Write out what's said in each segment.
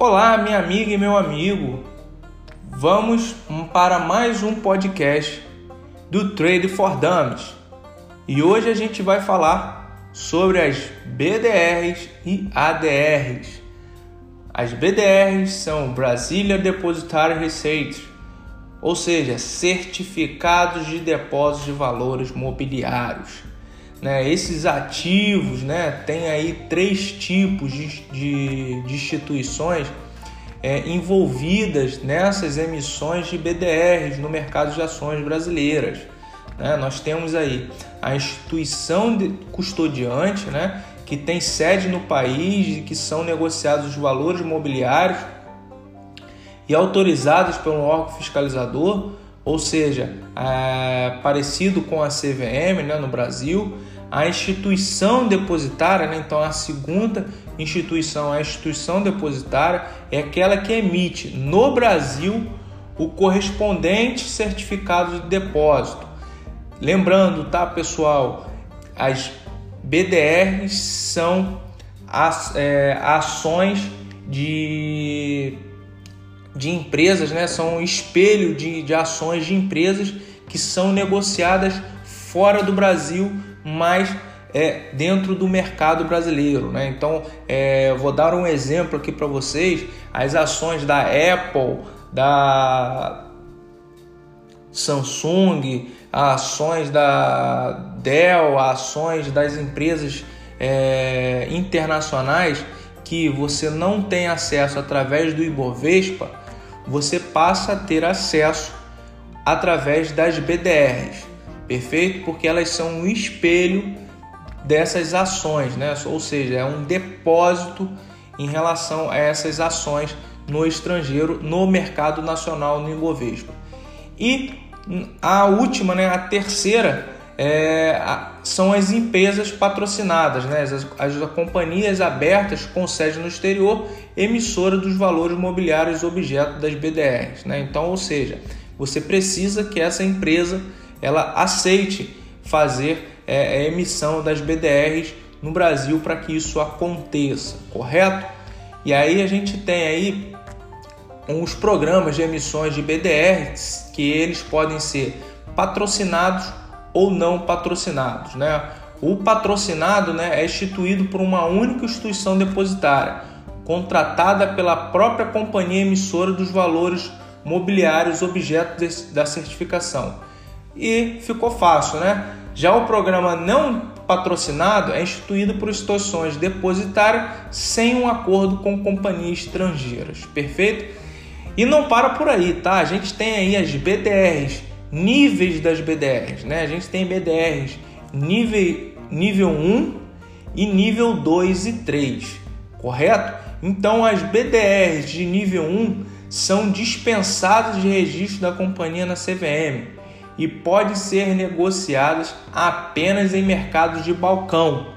Olá, minha amiga e meu amigo. Vamos para mais um podcast do Trade for Dummies. E hoje a gente vai falar sobre as BDRs e ADRs. As BDRs são Brasília Depositary Receipts, ou seja, certificados de depósito de valores mobiliários. Né? Esses ativos, né, tem aí três tipos de, de, de instituições é, envolvidas nessas emissões de BDRs no mercado de ações brasileiras. Né? Nós temos aí a instituição de custodiante, né, que tem sede no país e que são negociados os valores imobiliários e autorizados pelo órgão fiscalizador, ou seja, é, parecido com a CVM né, no Brasil, a instituição depositária, né, então a segunda instituição, a instituição depositária, é aquela que emite no Brasil o correspondente certificado de depósito. Lembrando, tá, pessoal, as BDRs são as, é, ações de, de empresas, né? são um espelho de, de ações de empresas que são negociadas fora do Brasil, mas é, dentro do mercado brasileiro. Né? Então, é, vou dar um exemplo aqui para vocês: as ações da Apple, da Samsung, ações da Dell, ações das empresas é, internacionais que você não tem acesso através do Ibovespa, você passa a ter acesso através das BDRs, perfeito? Porque elas são um espelho dessas ações, né? ou seja, é um depósito em relação a essas ações no estrangeiro, no mercado nacional, no Ibovespa. E a última, né, a terceira, é, são as empresas patrocinadas, né, as, as companhias abertas com sede no exterior, emissora dos valores mobiliários objeto das BDRs. Né? Então, ou seja, você precisa que essa empresa ela aceite fazer é, a emissão das BDRs no Brasil para que isso aconteça, correto? E aí a gente tem aí os programas de emissões de BDRs que eles podem ser patrocinados ou não patrocinados, né? O patrocinado né, é instituído por uma única instituição depositária, contratada pela própria companhia emissora dos valores mobiliários objeto da certificação. E ficou fácil, né? Já o programa não patrocinado é instituído por instituições depositárias sem um acordo com companhias estrangeiras. Perfeito? E não para por aí, tá? A gente tem aí as BDRs, níveis das BDRs, né? A gente tem BDRs nível, nível 1 e nível 2 e 3, correto? Então as BDRs de nível 1 são dispensadas de registro da companhia na CVM e podem ser negociadas apenas em mercados de balcão,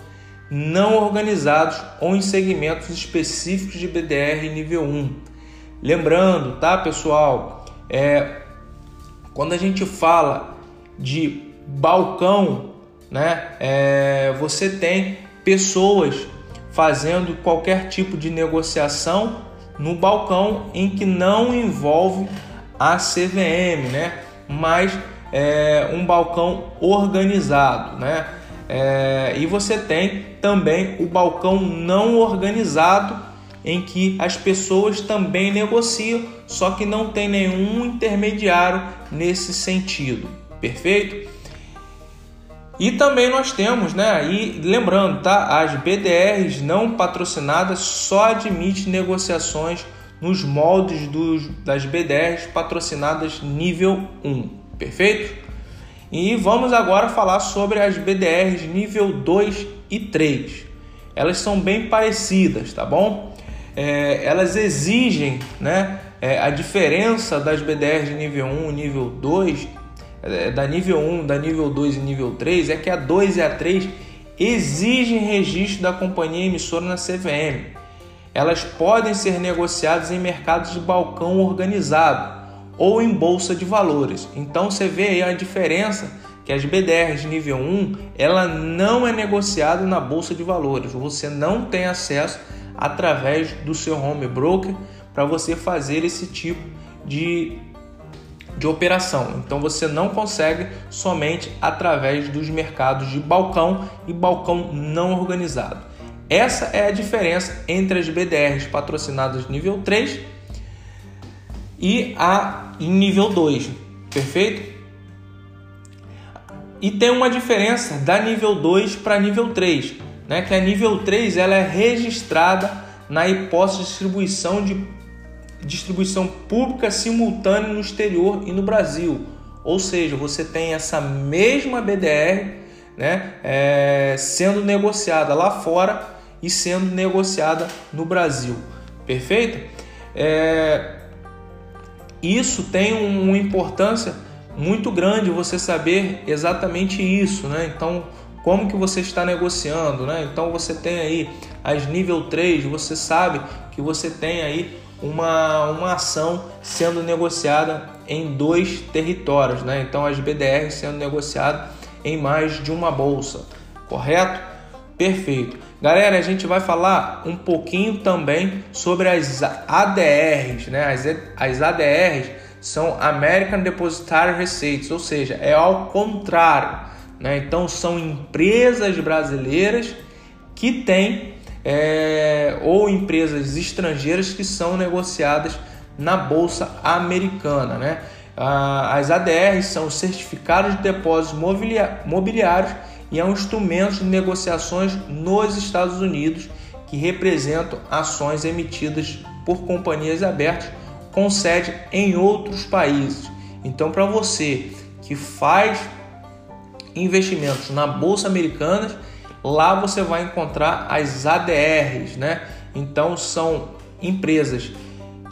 não organizados ou em segmentos específicos de BDR nível 1 Lembrando, tá, pessoal? É, quando a gente fala de balcão, né? É, você tem pessoas fazendo qualquer tipo de negociação no balcão em que não envolve a CVM, né? Mas é, um balcão organizado, né? É, e você tem também o balcão não organizado em que as pessoas também negociam, só que não tem nenhum intermediário nesse sentido. Perfeito? E também nós temos, né? E lembrando, tá? As BDRs não patrocinadas só admitem negociações nos moldes dos, das BDRs patrocinadas nível 1. Perfeito? E vamos agora falar sobre as BDRs nível 2 e 3. Elas são bem parecidas, tá bom? é, elas exigem né, é, a diferença das BDRs de nível 1 e nível 2, é, da nível 1, da nível 2 e nível 3, é que a 2 e a 3 exigem registro da companhia emissora na CVM. Elas podem ser negociadas em mercados de balcão organizado ou em bolsa de valores. Então você vê aí a diferença que as BDRs nível 1 ela não é negociada na bolsa de valores. Você não tem acesso através do seu home broker para você fazer esse tipo de, de operação. Então você não consegue somente através dos mercados de balcão e balcão não organizado. Essa é a diferença entre as BDRs patrocinadas nível 3 e a nível 2, perfeito? E tem uma diferença da nível 2 para nível 3, né? que a nível 3 ela é registrada na hipótese de distribuição de distribuição pública simultânea no exterior e no Brasil. Ou seja, você tem essa mesma BDR né, é, sendo negociada lá fora e sendo negociada no Brasil. Perfeito? É, isso tem uma importância muito grande você saber exatamente isso, né? Então, como que você está negociando, né? Então você tem aí as nível 3, você sabe que você tem aí uma, uma ação sendo negociada em dois territórios, né? Então as BDRs sendo negociadas em mais de uma bolsa, correto? Perfeito. Galera, a gente vai falar um pouquinho também sobre as ADRs, né? As, as ADRs são American Depositary Receipts, ou seja, é ao contrário, né? Então são empresas brasileiras que têm é, ou empresas estrangeiras que são negociadas na bolsa americana, né? As ADRs são certificados de depósitos mobiliários e é um instrumento de negociações nos Estados Unidos que representam ações emitidas por companhias abertas com sede em outros países. Então, para você que faz investimentos na bolsa americana, lá você vai encontrar as ADRs, né? Então, são empresas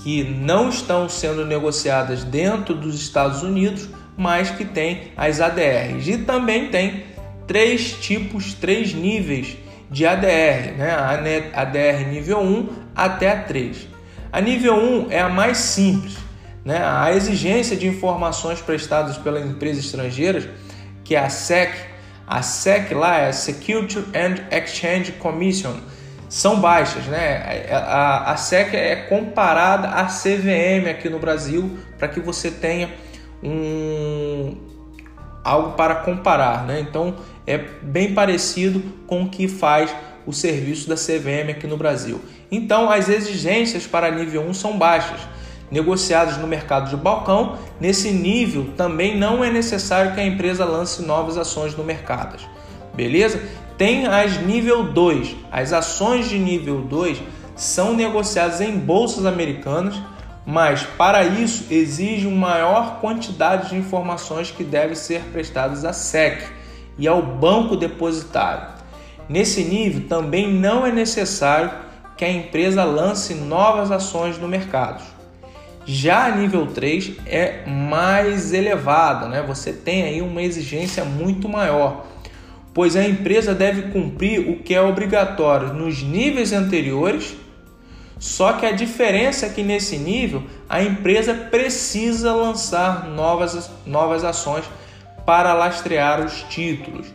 que não estão sendo negociadas dentro dos Estados Unidos, mas que têm as ADRs. E também tem três tipos, três níveis de ADR, né? A ADR nível 1 até a 3. A nível 1 é a mais simples, né? A exigência de informações prestadas pelas empresas estrangeiras, que é a SEC, a SEC lá é a Security and Exchange Commission, são baixas, né? A, a SEC é comparada à CVM aqui no Brasil para que você tenha um algo para comparar, né? Então é bem parecido com o que faz o serviço da CVM aqui no Brasil. Então as exigências para nível 1 são baixas. Negociados no mercado de balcão, nesse nível também não é necessário que a empresa lance novas ações no mercado. Beleza? Tem as nível 2. As ações de nível 2 são negociadas em bolsas americanas, mas para isso exige uma maior quantidade de informações que devem ser prestadas à SEC e ao banco depositário. Nesse nível também não é necessário que a empresa lance novas ações no mercado. Já a nível 3 é mais elevada, né? Você tem aí uma exigência muito maior pois a empresa deve cumprir o que é obrigatório nos níveis anteriores. Só que a diferença é que nesse nível a empresa precisa lançar novas, novas ações para lastrear os títulos.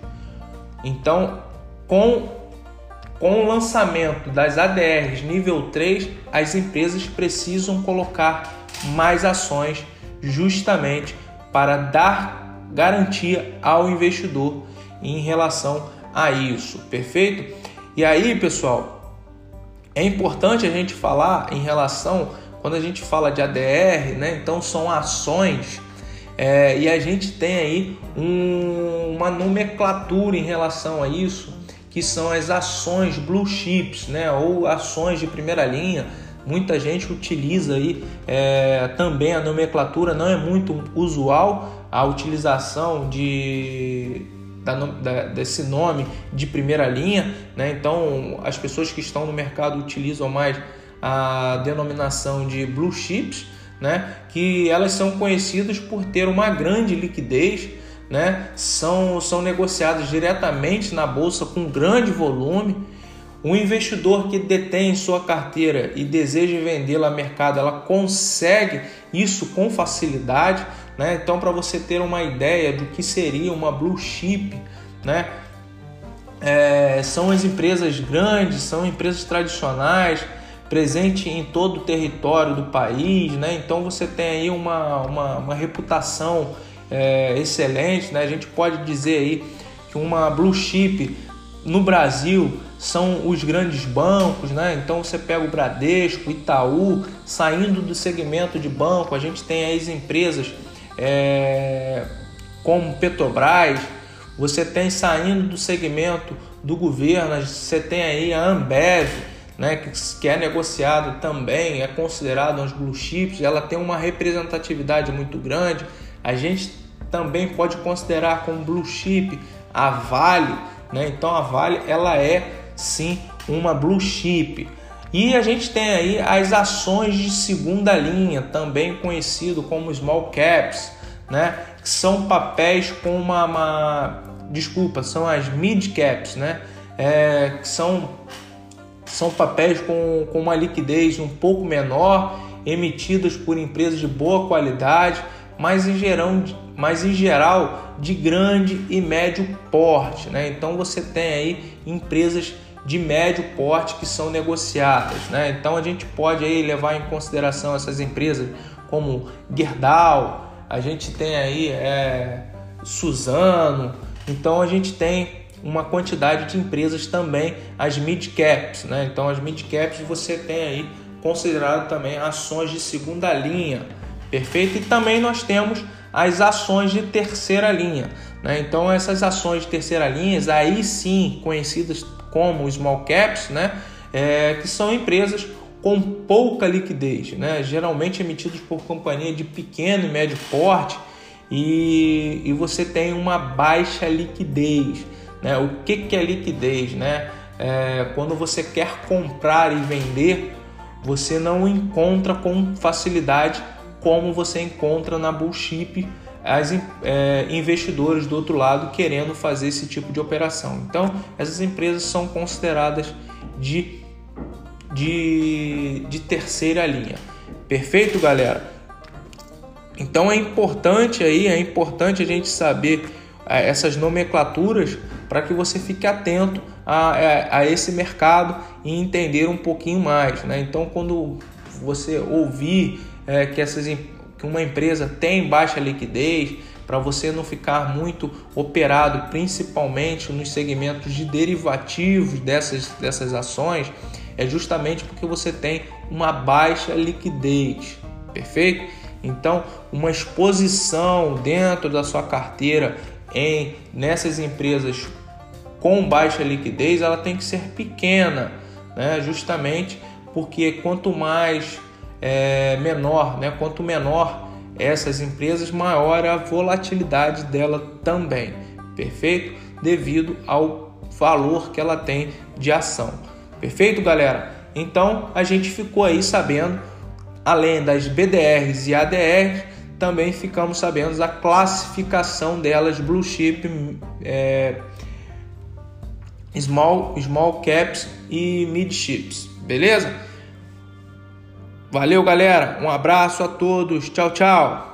Então, com, com o lançamento das ADRs nível 3, as empresas precisam colocar mais ações justamente para dar garantia ao investidor em relação a isso, perfeito? E aí, pessoal, é importante a gente falar em relação, quando a gente fala de ADR, né? Então são ações é, e a gente tem aí um, uma nomenclatura em relação a isso, que são as ações blue chips, né? Ou ações de primeira linha. Muita gente utiliza aí é, também a nomenclatura, não é muito usual a utilização de da, da, desse nome de primeira linha, né? então as pessoas que estão no mercado utilizam mais a denominação de blue chips, né? que elas são conhecidas por ter uma grande liquidez, né? são, são negociadas diretamente na bolsa com grande volume. Um investidor que detém sua carteira e deseja vendê-la ao mercado, ela consegue isso com facilidade. Né? Então, para você ter uma ideia do que seria uma blue chip, né? É, são as empresas grandes, são empresas tradicionais, presente em todo o território do país, né? Então você tem aí uma, uma, uma reputação é, excelente, né? A gente pode dizer aí que uma blue chip no Brasil são os grandes bancos, né? Então você pega o Bradesco, Itaú, saindo do segmento de banco, a gente tem as empresas é, como Petrobras, você tem saindo do segmento do governo, você tem aí a Ambev, né, que, é negociado também, é considerado uns blue chips, ela tem uma representatividade muito grande. A gente também pode considerar como blue chip a Vale, né? Então a Vale ela é sim uma blue chip. E a gente tem aí as ações de segunda linha, também conhecido como small caps, né? Que são papéis com uma, uma desculpa, são as mid caps, né? É, que são são papéis com, com uma liquidez um pouco menor, emitidas por empresas de boa qualidade, mas em geral, mas em geral de grande e médio porte. Né? Então você tem aí empresas de médio porte que são negociadas. Né? Então a gente pode aí levar em consideração essas empresas como Gerdau, a gente tem aí é, Suzano, então a gente tem uma quantidade de empresas também, as mid caps, né? Então as mid caps você tem aí considerado também ações de segunda linha, perfeito? E também nós temos as ações de terceira linha, né? Então essas ações de terceira linha, aí sim conhecidas como small caps, né? É, que são empresas com pouca liquidez, né? geralmente emitidas por companhia de pequeno e médio porte, e, e você tem uma baixa liquidez. Né? O que, que é liquidez? Né? É, quando você quer comprar e vender, você não encontra com facilidade como você encontra na bullship as é, investidores do outro lado querendo fazer esse tipo de operação. Então, essas empresas são consideradas de, de, de terceira linha. Perfeito, galera? Então é importante aí, é importante a gente saber é, essas nomenclaturas para que você fique atento a, a, a, esse mercado e entender um pouquinho mais. Né? Então, quando você ouvir é, que, essas, que uma empresa tem baixa liquidez, para você não ficar muito operado, principalmente nos segmentos de derivativos dessas, dessas ações, é justamente porque você tem uma baixa liquidez, perfeito? Então, uma exposição dentro da sua carteira em nessas empresas com baixa liquidez, ela tem que ser pequena, né? justamente porque quanto mais é, menor, né? quanto menor essas empresas, maior a volatilidade dela também, perfeito? Devido ao valor que ela tem de ação, perfeito, galera? Então a gente ficou aí sabendo, além das BDRs e ADRs, também ficamos sabendo a classificação delas blue chip, é, small, small caps e mid chips, beleza? Valeu, galera. Um abraço a todos. Tchau, tchau.